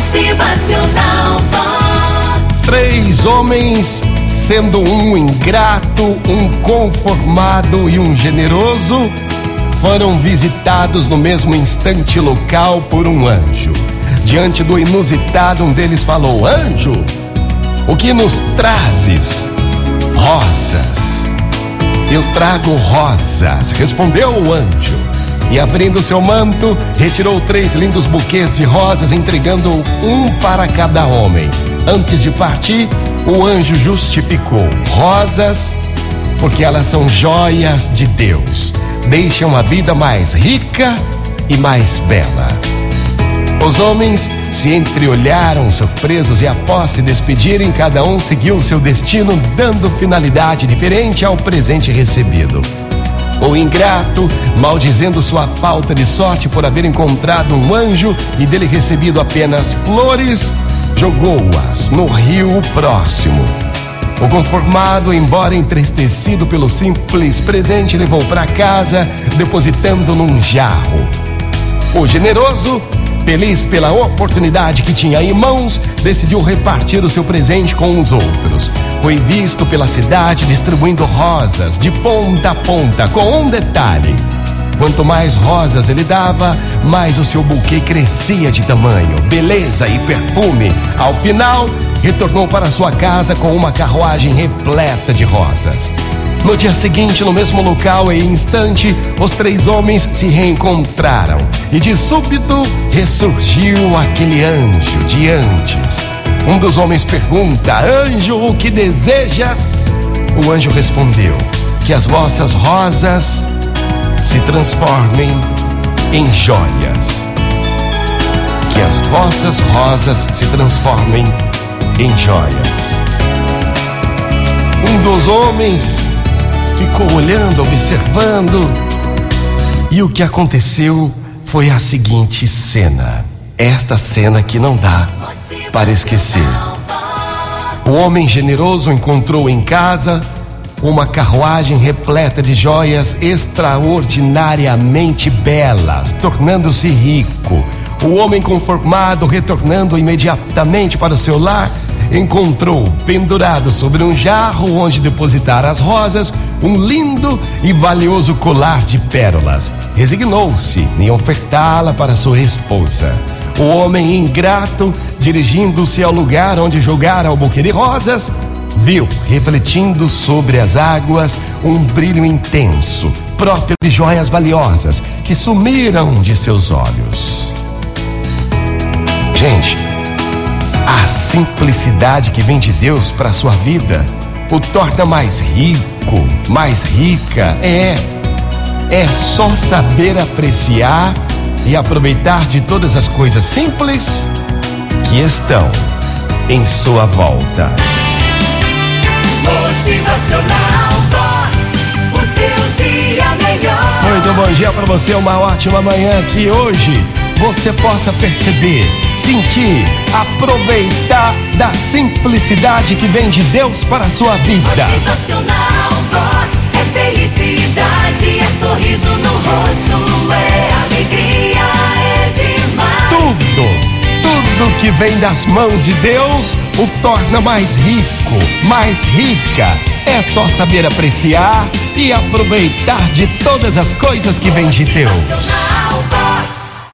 Motivacional Vox. Três homens, sendo um ingrato, um conformado e um generoso, foram visitados no mesmo instante local por um anjo. Diante do inusitado, um deles falou: Anjo, o que nos trazes? Rosas. Eu trago rosas, respondeu o anjo. E abrindo seu manto, retirou três lindos buquês de rosas, entregando um para cada homem. Antes de partir, o anjo justificou: rosas, porque elas são joias de Deus, deixam a vida mais rica e mais bela. Os homens se entreolharam surpresos e, após se despedirem, cada um seguiu seu destino, dando finalidade diferente ao presente recebido. O ingrato, maldizendo sua falta de sorte por haver encontrado um anjo e dele recebido apenas flores, jogou-as no rio próximo. O conformado, embora entristecido pelo simples presente, levou para casa, depositando num jarro. O generoso, feliz pela oportunidade que tinha em mãos, decidiu repartir o seu presente com os outros. Foi visto pela cidade distribuindo rosas de ponta a ponta, com um detalhe: quanto mais rosas ele dava, mais o seu buquê crescia de tamanho, beleza e perfume. Ao final, retornou para sua casa com uma carruagem repleta de rosas. No dia seguinte, no mesmo local e instante, os três homens se reencontraram e de súbito ressurgiu aquele anjo de antes. Um dos homens pergunta: Anjo, o que desejas? O anjo respondeu: Que as vossas rosas se transformem em joias. Que as vossas rosas se transformem em joias. Um dos homens ficou olhando, observando, e o que aconteceu foi a seguinte cena. Esta cena que não dá para esquecer. O homem generoso encontrou em casa uma carruagem repleta de joias extraordinariamente belas, tornando-se rico. O homem conformado, retornando imediatamente para o seu lar, encontrou pendurado sobre um jarro onde depositar as rosas um lindo e valioso colar de pérolas. Resignou-se em ofertá-la para sua esposa. O homem ingrato, dirigindo-se ao lugar onde jogara o buquê de rosas, viu, refletindo sobre as águas, um brilho intenso, próprio de joias valiosas, que sumiram de seus olhos. Gente, a simplicidade que vem de Deus para sua vida o torna mais rico, mais rica. É, é só saber apreciar e aproveitar de todas as coisas simples que estão em sua volta. Motivacional Vox. O seu dia melhor. Muito bom dia para você, uma ótima manhã que hoje você possa perceber, sentir, aproveitar da simplicidade que vem de Deus para a sua vida. Motivacional tudo que vem das mãos de Deus o torna mais rico, mais rica. É só saber apreciar e aproveitar de todas as coisas que vêm de Deus.